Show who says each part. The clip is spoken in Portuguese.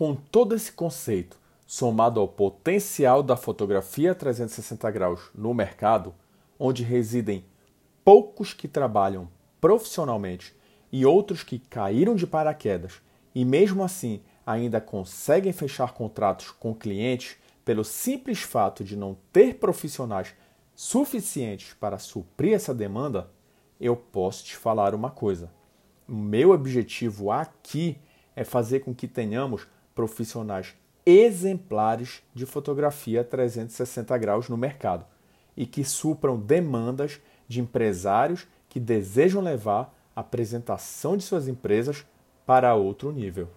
Speaker 1: Com todo esse conceito, somado ao potencial da fotografia 360 graus no mercado, onde residem poucos que trabalham profissionalmente e outros que caíram de paraquedas e mesmo assim ainda conseguem fechar contratos com clientes pelo simples fato de não ter profissionais suficientes para suprir essa demanda, eu posso te falar uma coisa. O meu objetivo aqui é fazer com que tenhamos profissionais exemplares de fotografia 360 graus no mercado e que supram demandas de empresários que desejam levar a apresentação de suas empresas para outro nível.